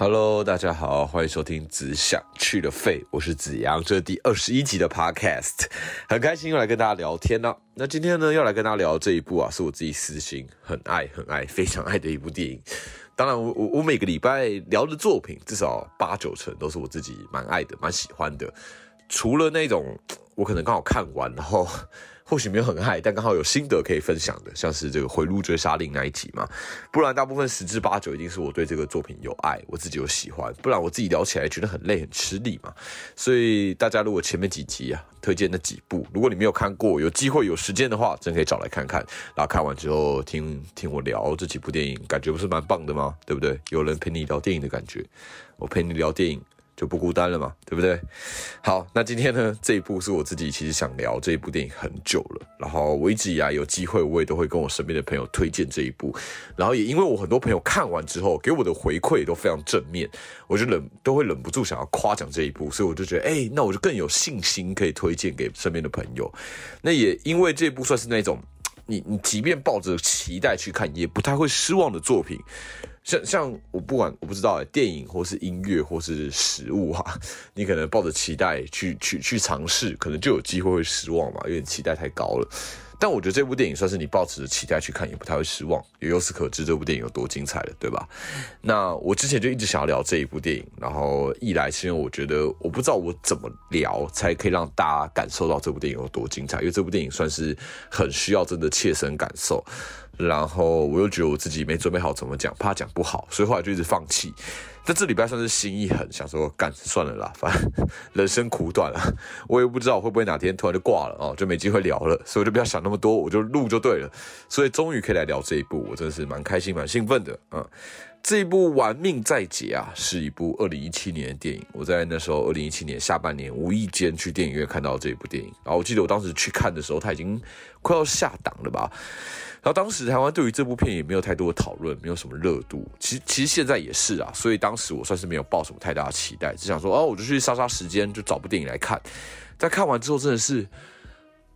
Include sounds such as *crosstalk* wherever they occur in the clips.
Hello，大家好，欢迎收听《只想去的肺》，我是子阳，这是第二十一集的 Podcast，很开心又来跟大家聊天呢。那今天呢，要来跟大家聊这一部啊，是我自己私心很爱、很爱、非常爱的一部电影。当然，我我我每个礼拜聊的作品，至少八九成都是我自己蛮爱的、蛮喜欢的，除了那种我可能刚好看完，然后。或许没有很爱，但刚好有心得可以分享的，像是这个《回路追杀令》那一集嘛。不然大部分十之八九一定是我对这个作品有爱，我自己有喜欢。不然我自己聊起来觉得很累很吃力嘛。所以大家如果前面几集啊推荐那几部，如果你没有看过，有机会有时间的话，真可以找来看看。然后看完之后听听我聊这几部电影，感觉不是蛮棒的吗？对不对？有人陪你聊电影的感觉，我陪你聊电影。就不孤单了嘛，对不对？好，那今天呢，这一部是我自己其实想聊这一部电影很久了，然后我一直以来有机会，我也都会跟我身边的朋友推荐这一部，然后也因为我很多朋友看完之后给我的回馈都非常正面，我就忍都会忍不住想要夸奖这一部，所以我就觉得，哎，那我就更有信心可以推荐给身边的朋友。那也因为这部算是那种你你即便抱着期待去看，也不太会失望的作品。像像我不管我不知道哎，电影或是音乐或是食物哈，你可能抱着期待去去去尝试，可能就有机会会失望嘛，因为期待太高了。但我觉得这部电影算是你抱持着期待去看，也不太会失望。也由此可知，这部电影有多精彩了，对吧？那我之前就一直想要聊这一部电影，然后一来是因为我觉得我不知道我怎么聊才可以让大家感受到这部电影有多精彩，因为这部电影算是很需要真的切身感受。然后我又觉得我自己没准备好怎么讲，怕讲不好，所以后来就一直放弃。但这礼拜算是心一狠，想说干算了啦，反正 *laughs* 人生苦短啊，我也不知道会不会哪天突然就挂了哦，就没机会聊了，所以我就不要想那么多，我就录就对了。所以终于可以来聊这一部，我真的是蛮开心、蛮兴奋的啊。这一部《玩命在劫》啊，是一部二零一七年的电影。我在那时候二零一七年下半年无意间去电影院看到这一部电影，然后我记得我当时去看的时候，它已经快要下档了吧。然后当时台湾对于这部片也没有太多的讨论，没有什么热度。其实其实现在也是啊，所以当时我算是没有抱什么太大的期待，只想说哦，我就去杀杀时间，就找部电影来看。在看完之后，真的是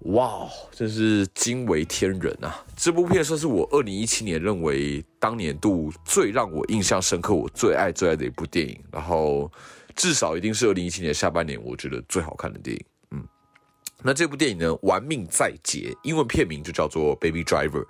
哇，真是惊为天人啊！这部片算是我二零一七年认为当年度最让我印象深刻、我最爱最爱的一部电影。然后至少一定是二零一七年下半年我觉得最好看的电影。那这部电影呢，《玩命在劫》，英文片名就叫做《Baby Driver》，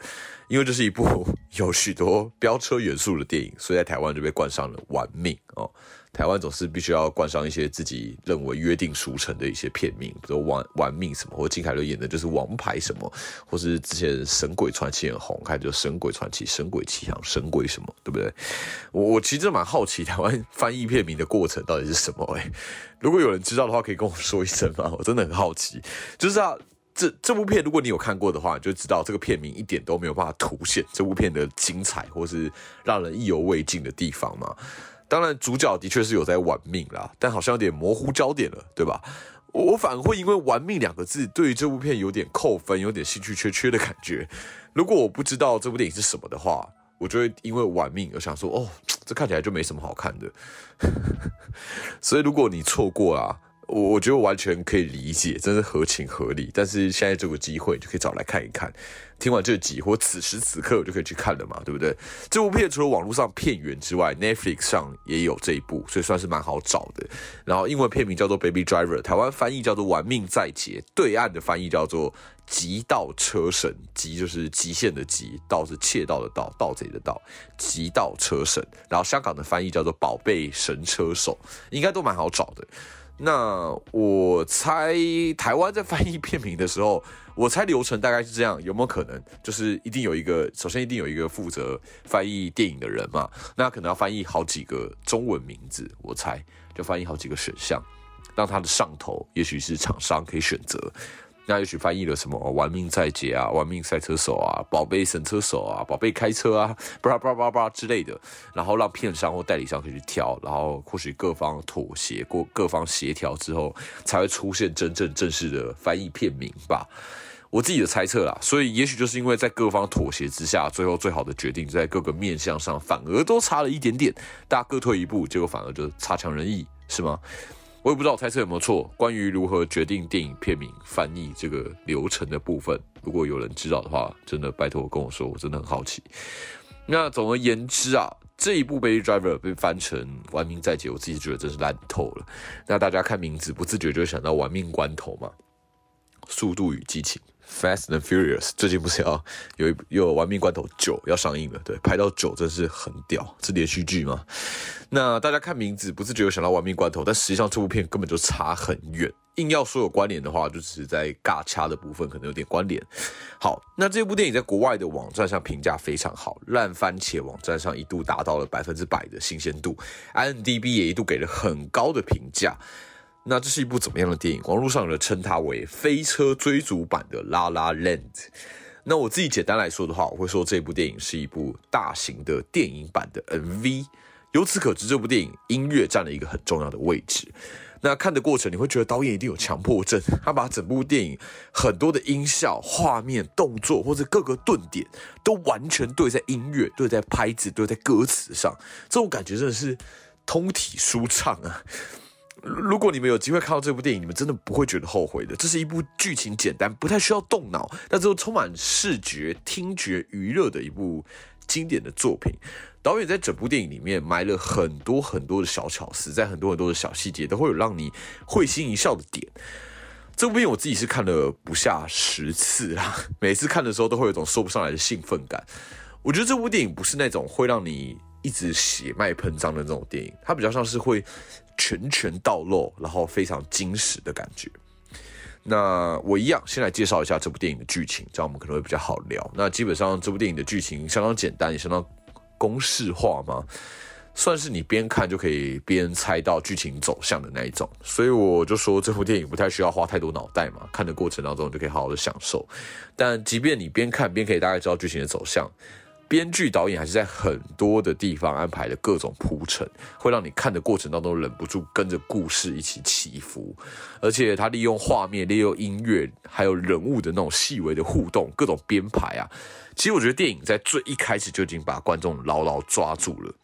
因为这是一部 *laughs* 有许多飙车元素的电影，所以在台湾就被冠上了“玩命”哦。台湾总是必须要冠上一些自己认为约定俗成的一些片名，比如“玩玩命”什么，或金凯瑞演的就是“王牌”什么，或是之前《神鬼传奇》很红，开就《神鬼传奇》《神鬼奇航》《神鬼什么，对不对？我我其实蛮好奇台湾翻译片名的过程到底是什么哎，如果有人知道的话，可以跟我说一声吗？*laughs* 我真的很好奇。就是啊，这这部片如果你有看过的话，你就知道这个片名一点都没有办法凸显这部片的精彩，或是让人意犹未尽的地方嘛。当然，主角的确是有在玩命啦，但好像有点模糊焦点了，对吧？我反而会因为“玩命”两个字，对于这部片有点扣分，有点兴趣缺缺的感觉。如果我不知道这部电影是什么的话，我就会因为玩命而想说：“哦，这看起来就没什么好看的。*laughs* ”所以，如果你错过啦。我我觉得完全可以理解，真是合情合理。但是现在这个机会就可以找来看一看。听完这集或此时此刻我就可以去看了嘛，对不对？这部片除了网络上片源之外，Netflix 上也有这一部，所以算是蛮好找的。然后英文片名叫做《Baby Driver》，台湾翻译叫做《玩命在劫》，对岸的翻译叫做《极道车神》。极就是极限的极，盗是窃盗的盗，盗贼的盗。极道车神。然后香港的翻译叫做《宝贝神车手》，应该都蛮好找的。那我猜台湾在翻译片名的时候，我猜流程大概是这样，有没有可能就是一定有一个，首先一定有一个负责翻译电影的人嘛？那可能要翻译好几个中文名字，我猜就翻译好几个选项，让他的上头也许是厂商可以选择。那也许翻译了什么“玩命在劫”啊，“玩命赛车手”啊，“宝贝神车手”啊，“宝贝开车”啊，巴拉巴拉巴拉之类的，然后让片商或代理商可以去挑，然后或许各方妥协过，各方协调之后，才会出现真正正式的翻译片名吧。我自己的猜测啦，所以也许就是因为在各方妥协之下，最后最好的决定在各个面向上反而都差了一点点，大家各退一步，结果反而就差强人意，是吗？我也不知道我猜测有没有错。关于如何决定电影片名翻译这个流程的部分，如果有人知道的话，真的拜托跟我说，我真的很好奇。那总而言之啊，这一部《Baby Driver》被翻成《玩命在劫》，我自己觉得真是烂透了。那大家看名字，不自觉就会想到《玩命关头》嘛，《速度与激情》。Fast and Furious 最近不是要有一有玩命关头九要上映了，对，拍到九真是很屌，是连续剧吗？那大家看名字不是觉得想到玩命关头，但实际上这部片根本就差很远。硬要说有关联的话，就只是在尬掐的部分可能有点关联。好，那这部电影在国外的网站上评价非常好，烂番茄网站上一度达到了百分之百的新鲜度，IMDB 也一度给了很高的评价。那这是一部怎么样的电影？网络上有人称它为飞车追逐版的《拉拉 La Land》。那我自己简单来说的话，我会说这部电影是一部大型的电影版的 MV。由此可知，这部电影音乐占了一个很重要的位置。那看的过程，你会觉得导演一定有强迫症，他把整部电影很多的音效、画面、动作或者各个顿点都完全对在音乐、对在拍子、对在歌词上，这种感觉真的是通体舒畅啊！如果你们有机会看到这部电影，你们真的不会觉得后悔的。这是一部剧情简单、不太需要动脑，但是又充满视觉、听觉娱乐的一部经典的作品。导演在整部电影里面埋了很多很多的小巧思，在很多很多的小细节都会有让你会心一笑的点。这部电影我自己是看了不下十次啦，每次看的时候都会有一种说不上来的兴奋感。我觉得这部电影不是那种会让你一直血脉喷张的那种电影，它比较像是会。拳拳到肉，然后非常惊喜的感觉。那我一样先来介绍一下这部电影的剧情，这样我们可能会比较好聊。那基本上这部电影的剧情相当简单，也相当公式化嘛，算是你边看就可以边猜到剧情走向的那一种。所以我就说这部电影不太需要花太多脑袋嘛，看的过程当中就可以好好的享受。但即便你边看边可以大概知道剧情的走向。编剧导演还是在很多的地方安排了各种铺陈，会让你看的过程当中忍不住跟着故事一起起伏。而且他利用画面、利用音乐，还有人物的那种细微的互动、各种编排啊，其实我觉得电影在最一开始就已经把观众牢牢抓住了，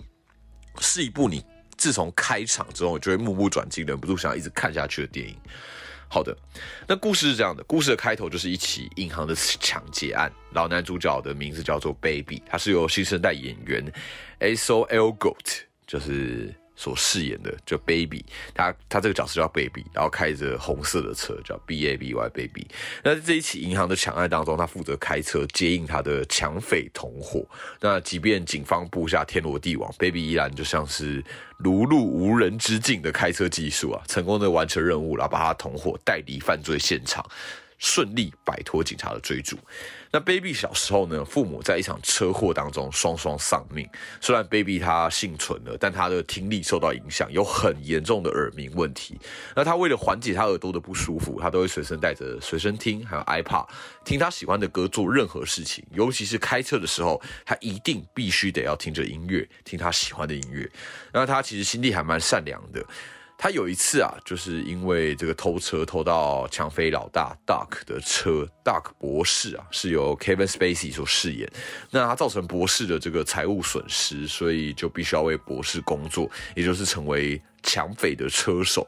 是一部你自从开场之后就会目不转睛、忍不住想要一直看下去的电影。好的，那故事是这样的。故事的开头就是一起银行的抢劫案，然后男主角的名字叫做 Baby，他是由新生代演员 A S O L Goat，就是。所饰演的就 Baby，他他这个角色叫 Baby，然后开着红色的车叫 B A B Y Baby。那在这一起银行的抢案当中，他负责开车接应他的抢匪同伙。那即便警方布下天罗地网，Baby 依然就像是如入无人之境的开车技术啊，成功的完成任务，然后把他同伙带离犯罪现场。顺利摆脱警察的追逐。那 Baby 小时候呢，父母在一场车祸当中双双丧命。虽然 Baby 他幸存了，但他的听力受到影响，有很严重的耳鸣问题。那他为了缓解他耳朵的不舒服，他都会随身带着随身听，还有 iPad，听他喜欢的歌，做任何事情，尤其是开车的时候，他一定必须得要听着音乐，听他喜欢的音乐。那他其实心地还蛮善良的。他有一次啊，就是因为这个偷车偷到抢匪老大 Duck 的车，Duck 博士啊是由 Kevin Spacey 所饰演，那他造成博士的这个财务损失，所以就必须要为博士工作，也就是成为。抢匪的车手，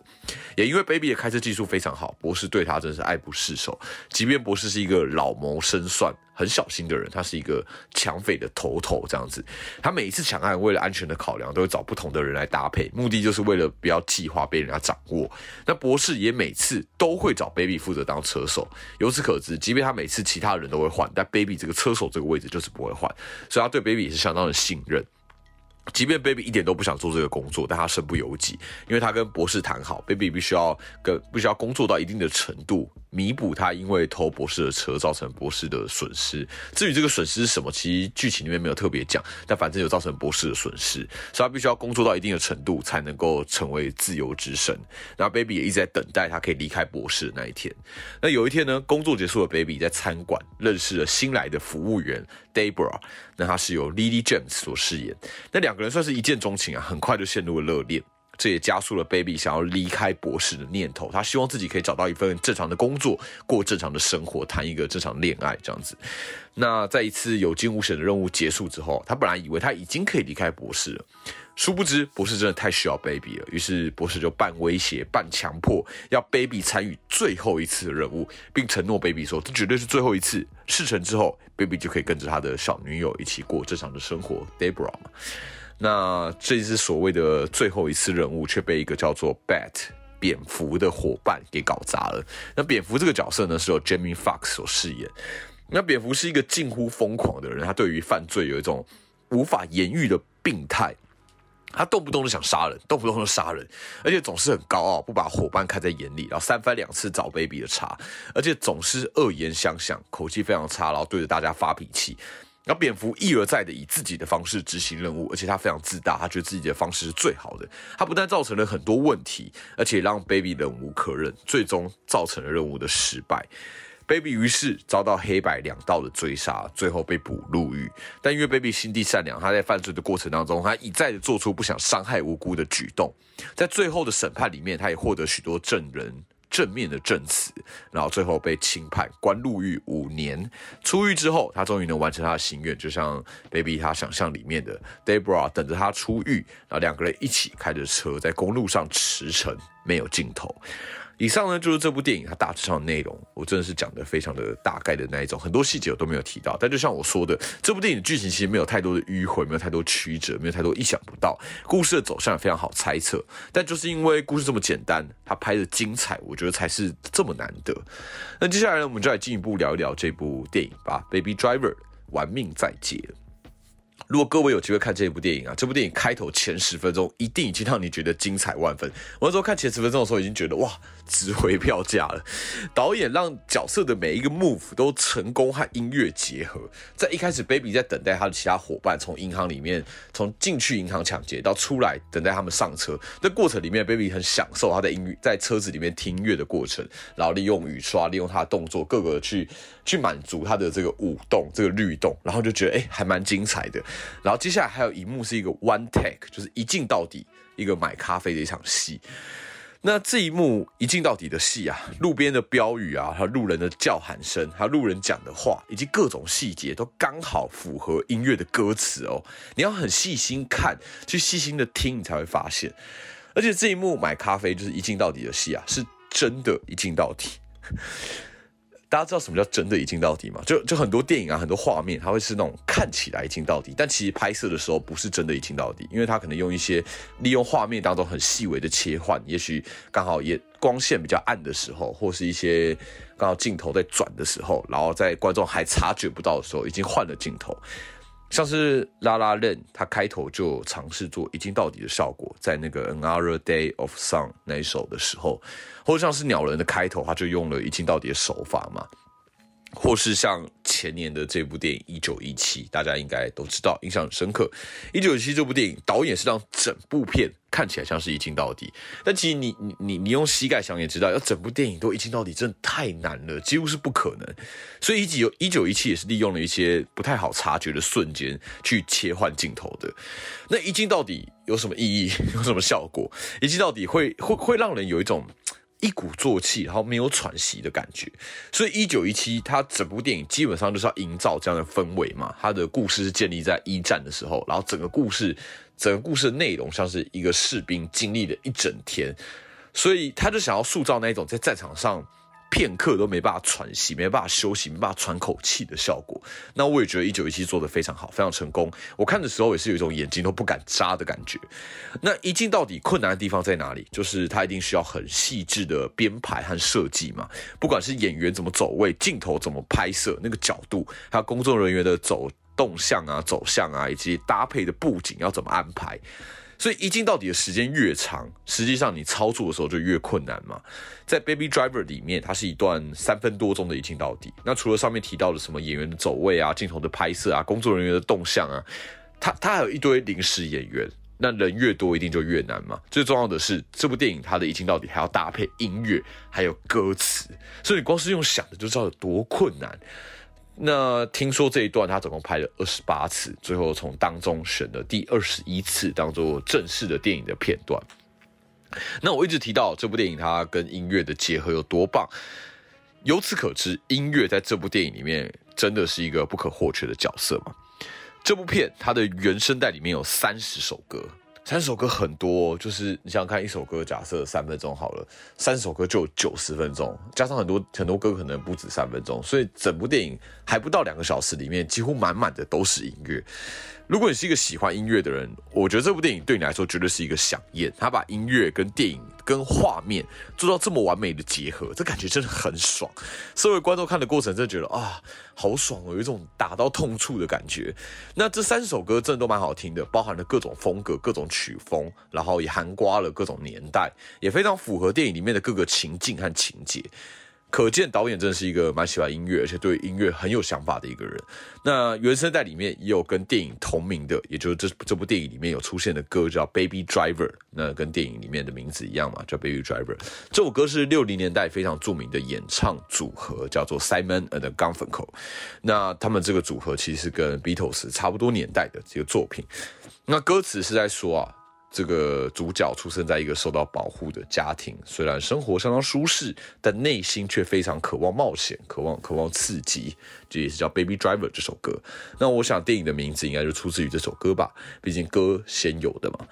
也因为 Baby 的开车技术非常好，博士对他真是爱不释手。即便博士是一个老谋深算、很小心的人，他是一个抢匪的头头这样子。他每一次抢案，为了安全的考量，都会找不同的人来搭配，目的就是为了不要计划被人家掌握。那博士也每次都会找 Baby 负责当车手。由此可知，即便他每次其他人都会换，但 Baby 这个车手这个位置就是不会换，所以他对 Baby 也是相当的信任。即便 Baby 一点都不想做这个工作，但他身不由己，因为他跟博士谈好，Baby 必须要跟必须要工作到一定的程度，弥补他因为偷博士的车造成博士的损失。至于这个损失是什么，其实剧情里面没有特别讲，但反正有造成博士的损失，所以他必须要工作到一定的程度，才能够成为自由之身。然后 Baby 也一直在等待他可以离开博士的那一天。那有一天呢，工作结束了，Baby 在餐馆认识了新来的服务员 Debra，那他是由 Lily James 所饰演。那两两个人算是一见钟情啊，很快就陷入了热恋，这也加速了 Baby 想要离开博士的念头。他希望自己可以找到一份正常的工作，过正常的生活，谈一个正常恋爱这样子。那在一次有惊无险的任务结束之后，他本来以为他已经可以离开博士了，殊不知博士真的太需要 Baby 了。于是博士就半威胁、半强迫，要 Baby 参与最后一次的任务，并承诺 Baby 说这绝对是最后一次。事成之后，Baby 就可以跟着他的小女友一起过正常的生活。Debra 嘛。那这一次所谓的最后一次任务，却被一个叫做 Bat 蝙蝠的伙伴给搞砸了。那蝙蝠这个角色呢，是由 Jamie Fox 所饰演。那蝙蝠是一个近乎疯狂的人，他对于犯罪有一种无法言喻的病态。他动不动就想杀人，动不动就杀人，而且总是很高傲，不把伙伴看在眼里，然后三番两次找 baby 的茬，而且总是恶言相向，口气非常差，然后对着大家发脾气。然后蝙蝠一而再的以自己的方式执行任务，而且他非常自大，他觉得自己的方式是最好的。他不但造成了很多问题，而且让 Baby 忍无可忍，最终造成了任务的失败。Baby 于是遭到黑白两道的追杀，最后被捕入狱。但因为 Baby 心地善良，他在犯罪的过程当中，他一再的做出不想伤害无辜的举动。在最后的审判里面，他也获得许多证人。正面的证词，然后最后被轻判关入狱五年。出狱之后，他终于能完成他的心愿，就像 Baby 他想象里面的 Debra 等着他出狱，然后两个人一起开着车在公路上驰骋，没有尽头。以上呢就是这部电影它大致上的内容，我真的是讲的非常的大概的那一种，很多细节我都没有提到。但就像我说的，这部电影的剧情其实没有太多的迂回，没有太多曲折，没有太多意想不到，故事的走向也非常好猜测。但就是因为故事这么简单，它拍的精彩，我觉得才是这么难得。那接下来呢，我们就来进一步聊一聊这部电影吧，《Baby Driver》玩命在劫。如果各位有机会看这一部电影啊，这部电影开头前十分钟一定已经让你觉得精彩万分。我那时候看前十分钟的时候，已经觉得哇，值回票价了。导演让角色的每一个 move 都成功和音乐结合。在一开始，Baby 在等待他的其他伙伴从银行里面从进去银行抢劫到出来等待他们上车，这过程里面，Baby 很享受他的音乐在车子里面听音乐的过程，然后利用雨刷，利用他的动作，各个去去满足他的这个舞动、这个律动，然后就觉得哎，还蛮精彩的。然后接下来还有一幕是一个 one take，就是一镜到底，一个买咖啡的一场戏。那这一幕一镜到底的戏啊，路边的标语啊，还有路人的叫喊声，还有路人讲的话，以及各种细节都刚好符合音乐的歌词哦。你要很细心看，去细心的听，你才会发现。而且这一幕买咖啡就是一镜到底的戏啊，是真的一镜到底。大家知道什么叫真的一镜到底吗？就就很多电影啊，很多画面，它会是那种看起来一镜到底，但其实拍摄的时候不是真的一镜到底，因为它可能用一些利用画面当中很细微的切换，也许刚好也光线比较暗的时候，或是一些刚好镜头在转的时候，然后在观众还察觉不到的时候，已经换了镜头。像是拉拉链，它开头就尝试做一镜到底的效果，在那个 Another Day of Sun 那一首的时候，或者像是鸟人的开头，他就用了一镜到底的手法嘛。或是像前年的这部电影《一九一七》，大家应该都知道，印象很深刻。《一九一七》这部电影，导演是让整部片看起来像是一镜到底，但其实你你你你用膝盖想也知道，要整部电影都一镜到底，真的太难了，几乎是不可能。所以《一九一九一七》也是利用了一些不太好察觉的瞬间去切换镜头的。那一镜到底有什么意义？*laughs* 有什么效果？一镜到底会会会让人有一种。一鼓作气，然后没有喘息的感觉，所以一九一七，它整部电影基本上就是要营造这样的氛围嘛。它的故事是建立在一战的时候，然后整个故事，整个故事的内容像是一个士兵经历了一整天，所以他就想要塑造那种在战场上。片刻都没办法喘息，没办法休息，没办法喘口气的效果。那我也觉得一九一七做的非常好，非常成功。我看的时候也是有一种眼睛都不敢眨的感觉。那一镜到底困难的地方在哪里？就是它一定需要很细致的编排和设计嘛。不管是演员怎么走位，镜头怎么拍摄，那个角度，还有工作人员的走动向啊、走向啊，以及搭配的布景要怎么安排。所以一镜到底的时间越长，实际上你操作的时候就越困难嘛。在《Baby Driver》里面，它是一段三分多钟的一镜到底。那除了上面提到的什么演员的走位啊、镜头的拍摄啊、工作人员的动向啊，它它还有一堆临时演员。那人越多，一定就越难嘛。最重要的是，这部电影它的一镜到底还要搭配音乐，还有歌词，所以你光是用想的就知道有多困难。那听说这一段他总共拍了二十八次，最后从当中选了第二十一次当做正式的电影的片段。那我一直提到这部电影它跟音乐的结合有多棒，由此可知，音乐在这部电影里面真的是一个不可或缺的角色嘛。这部片它的原声带里面有三十首歌。三首歌很多，就是你想想看，一首歌假设三分钟好了，三首歌就九十分钟，加上很多很多歌可能不止三分钟，所以整部电影还不到两个小时里面，几乎满满的都是音乐。如果你是一个喜欢音乐的人，我觉得这部电影对你来说绝对是一个飨宴。他把音乐跟电影跟画面做到这么完美的结合，这感觉真的很爽。身为观众看的过程，真的觉得啊，好爽，有一种打到痛处的感觉。那这三首歌真的都蛮好听的，包含了各种风格、各种曲风，然后也含刮了各种年代，也非常符合电影里面的各个情境和情节。可见导演真的是一个蛮喜欢音乐，而且对音乐很有想法的一个人。那原声带里面也有跟电影同名的，也就是这这部电影里面有出现的歌叫《Baby Driver》，那跟电影里面的名字一样嘛，叫《Baby Driver》。这首歌是六零年代非常著名的演唱组合，叫做 Simon and Garfunkel。那他们这个组合其实跟 Beatles 差不多年代的这个作品。那歌词是在说啊。这个主角出生在一个受到保护的家庭，虽然生活相当舒适，但内心却非常渴望冒险，渴望渴望刺激。这也是叫《Baby Driver》这首歌。那我想电影的名字应该就出自于这首歌吧，毕竟歌先有的嘛。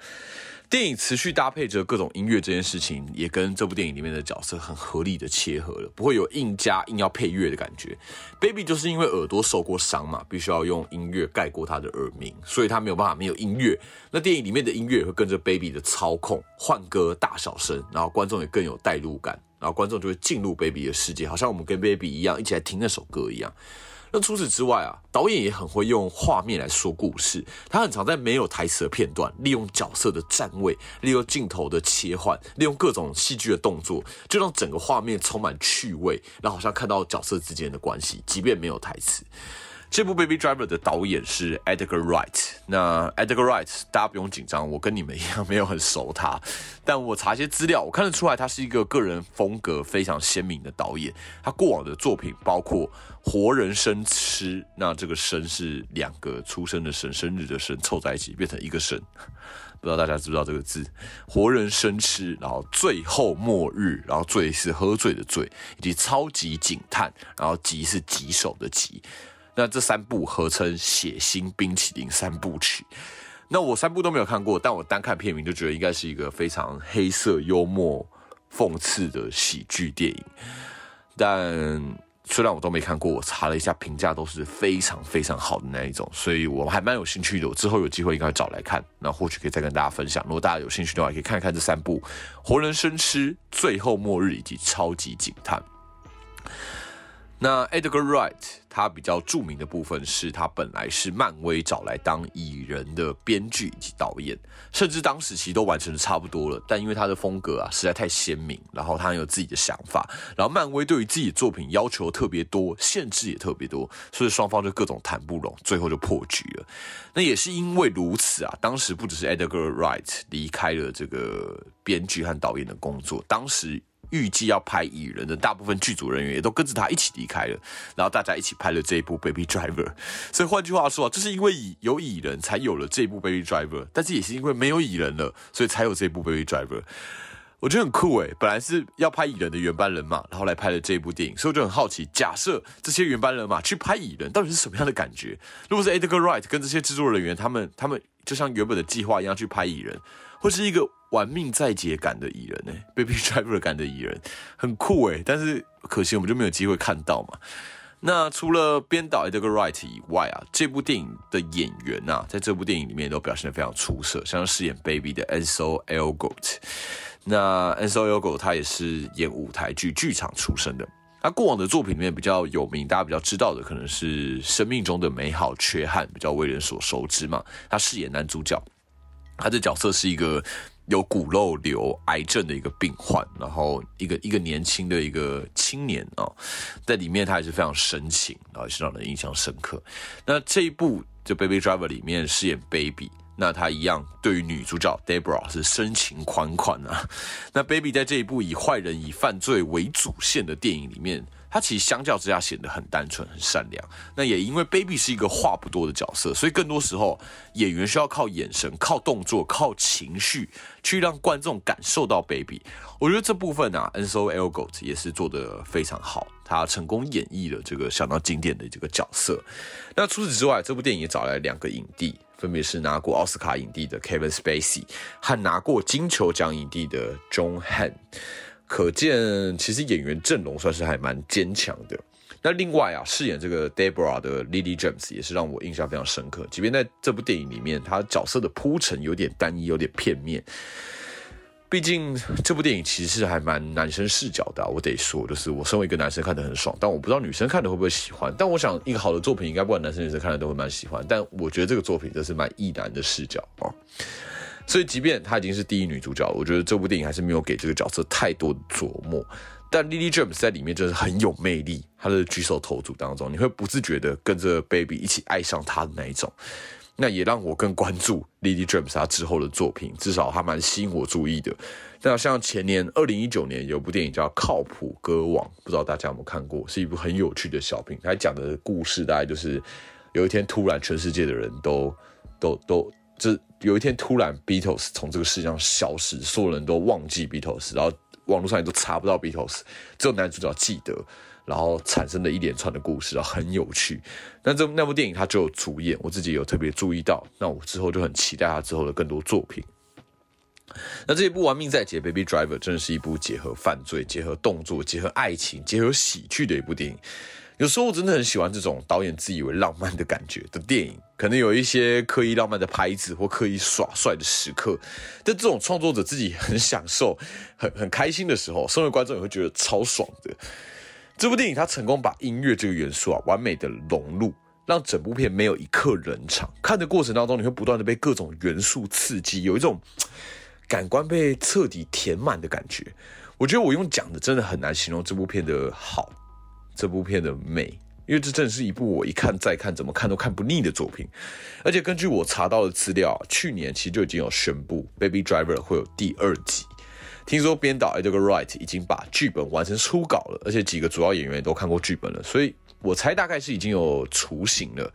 电影持续搭配着各种音乐这件事情，也跟这部电影里面的角色很合理的切合了，不会有硬加硬要配乐的感觉。Baby 就是因为耳朵受过伤嘛，必须要用音乐盖过他的耳鸣，所以他没有办法没有音乐。那电影里面的音乐会跟着 Baby 的操控换歌大小声，然后观众也更有代入感，然后观众就会进入 Baby 的世界，好像我们跟 Baby 一样，一起来听那首歌一样。那除此之外啊，导演也很会用画面来说故事。他很常在没有台词的片段，利用角色的站位，利用镜头的切换，利用各种戏剧的动作，就让整个画面充满趣味，然后好像看到角色之间的关系，即便没有台词。这部《Baby Driver》的导演是 Edgar Wright。那 Edgar Wright，大家不用紧张，我跟你们一样没有很熟他，但我查一些资料，我看得出来他是一个个人风格非常鲜明的导演。他过往的作品包括《活人生吃》，那这个“生”是两个出生的生，生日的“生”凑在一起变成一个“生”，*laughs* 不知道大家知不知道这个字？《活人生吃》，然后《最后末日》，然后“醉”是喝醉的“醉”，以及《超级警探》，然后“急”是棘手的“棘”。那这三部合称《血腥冰淇淋三部曲》。那我三部都没有看过，但我单看片名就觉得应该是一个非常黑色幽默、讽刺的喜剧电影。但虽然我都没看过，我查了一下评价都是非常非常好的那一种，所以我还蛮有兴趣的。我之后有机会应该找来看，那或许可以再跟大家分享。如果大家有兴趣的话，可以看看这三部《活人生吃》《最后末日》以及《超级警探》。那 Edgar Wright 他比较著名的部分是他本来是漫威找来当蚁人的编剧以及导演，甚至当时其实都完成的差不多了，但因为他的风格啊实在太鲜明，然后他很有自己的想法，然后漫威对于自己的作品要求特别多，限制也特别多，所以双方就各种谈不拢，最后就破局了。那也是因为如此啊，当时不只是 Edgar Wright 离开了这个编剧和导演的工作，当时。预计要拍蚁人的大部分剧组人员也都跟着他一起离开了，然后大家一起拍了这一部 Baby Driver。所以换句话说啊，这是因为有蚁人才有了这部 Baby Driver，但是也是因为没有蚁人了，所以才有这部 Baby Driver。我觉得很酷诶，本来是要拍蚁人的原班人马，然后来拍了这部电影，所以我就很好奇，假设这些原班人马去拍蚁人，到底是什么样的感觉？如果是 Edgar Wright 跟这些制作人员，他们他们就像原本的计划一样去拍蚁人，会是一个。玩命在劫感的蚁人呢，Baby Driver 感的蚁人 *laughs* 很酷诶，但是可惜我们就没有机会看到嘛。那除了编导 Edgar Wright 以外啊，这部电影的演员呐，在这部电影里面都表现得非常出色，像饰演 Baby 的 Ansel Elgort。那 Ansel Elgort 他也是演舞台剧剧场出身的，他过往的作品里面比较有名，大家比较知道的可能是《生命中的美好缺憾》比较为人所熟知嘛。他饰演男主角，他的角色是一个。有骨肉瘤癌症的一个病患，然后一个一个年轻的一个青年啊，在里面他也是非常深情，然后也是让人印象深刻。那这一部就《Baby Driver》里面饰演 Baby，那他一样对于女主角 Debra 是深情款款啊。那 Baby 在这一部以坏人以犯罪为主线的电影里面。他其实相较之下显得很单纯、很善良。那也因为 Baby 是一个话不多的角色，所以更多时候演员需要靠眼神、靠动作、靠情绪去让观众感受到 Baby。我觉得这部分啊，Enzo Elgot 也是做得非常好，他成功演绎了这个相当经典的这个角色。那除此之外，这部电影也找来两个影帝，分别是拿过奥斯卡影帝的 Kevin Spacey 和拿过金球奖影帝的 John Han。可见，其实演员阵容算是还蛮坚强的。那另外啊，饰演这个 Debra 的 Lily James 也是让我印象非常深刻。即便在这部电影里面，她角色的铺陈有点单一，有点片面。毕竟这部电影其实是还蛮男生视角的，我得说，就是我身为一个男生看得很爽，但我不知道女生看的会不会喜欢。但我想一个好的作品，应该不管男生女生看的都会蛮喜欢。但我觉得这个作品真是蛮异男的视角啊。所以即便她已经是第一女主角，我觉得这部电影还是没有给这个角色太多的琢磨。但 Lily James 在里面真的很有魅力，她的举手投足当中，你会不自觉的跟着 Baby 一起爱上她的那一种。那也让我更关注 Lily James 她之后的作品，至少还蛮吸引我注意的。那像前年二零一九年有部电影叫《靠谱歌王》，不知道大家有没有看过？是一部很有趣的小品，它讲的故事大概就是有一天突然全世界的人都都都，就有一天突然 Beatles 从这个世界上消失，所有人都忘记 Beatles，然后。网络上也都查不到 Beatles，只有男主角记得，然后产生的一连串的故事啊，很有趣。那这那部电影他就有主演，我自己有特别注意到。那我之后就很期待他之后的更多作品。那这一部《玩命在劫》Baby Driver 真的是一部结合犯罪、结合动作、结合爱情、结合喜剧的一部电影。有时候我真的很喜欢这种导演自以为浪漫的感觉的电影，可能有一些刻意浪漫的拍子或刻意耍帅的时刻，但这种创作者自己很享受、很 *laughs* 很开心的时候，身为观众也会觉得超爽的。这部电影它成功把音乐这个元素啊完美的融入，让整部片没有一刻冷场。看的过程当中，你会不断的被各种元素刺激，有一种 *tsk* 感官被彻底填满的感觉。我觉得我用讲的真的很难形容这部片的好。这部片的美，因为这真的是一部我一看再看，怎么看都看不腻的作品。而且根据我查到的资料，去年其实就已经有宣布《Baby Driver》会有第二集。听说编导 Edgar Wright 已经把剧本完成初稿了，而且几个主要演员都看过剧本了，所以我猜大概是已经有雏形了。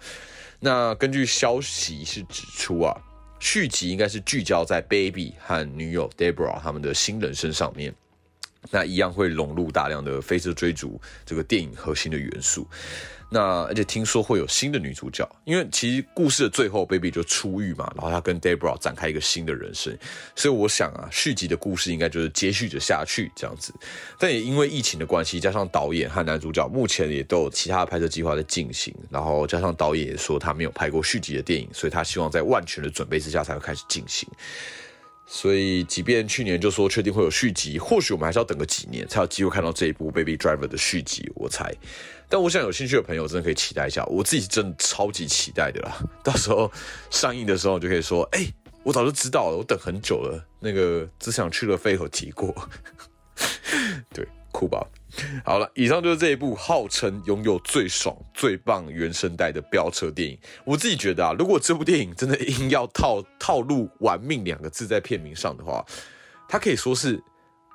那根据消息是指出啊，续集应该是聚焦在 Baby 和女友 Deborah 他们的新人生上面。那一样会融入大量的飞车追逐这个电影核心的元素。那而且听说会有新的女主角，因为其实故事的最后，Baby 就出狱嘛，然后她跟 Debra 展开一个新的人生。所以我想啊，续集的故事应该就是接续着下去这样子。但也因为疫情的关系，加上导演和男主角目前也都有其他的拍摄计划在进行，然后加上导演也说他没有拍过续集的电影，所以他希望在万全的准备之下才会开始进行。所以，即便去年就说确定会有续集，或许我们还是要等个几年才有机会看到这一部《Baby Driver》的续集。我猜，但我想有兴趣的朋友真的可以期待一下，我自己真的超级期待的啦！到时候上映的时候就可以说：“哎，我早就知道了，我等很久了。”那个只想去了，飞和提过，*laughs* 对，酷宝？*laughs* 好了，以上就是这一部号称拥有最爽、最棒原声带的飙车电影。我自己觉得啊，如果这部电影真的硬要套套路“玩命”两个字在片名上的话，它可以说是。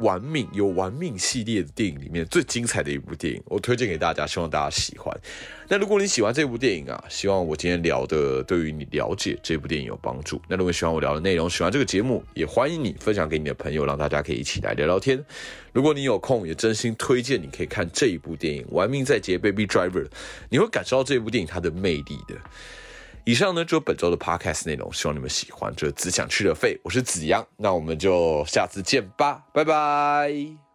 玩命有玩命系列的电影里面最精彩的一部电影，我推荐给大家，希望大家喜欢。那如果你喜欢这部电影啊，希望我今天聊的对于你了解这部电影有帮助。那如果喜欢我聊的内容，喜欢这个节目，也欢迎你分享给你的朋友，让大家可以一起来聊聊天。如果你有空，也真心推荐你可以看这一部电影《玩命在劫 Baby Driver》，你会感受到这部电影它的魅力的。以上呢就是本周的 podcast 内容，希望你们喜欢。这只想去的肺，我是子阳，那我们就下次见吧，拜拜。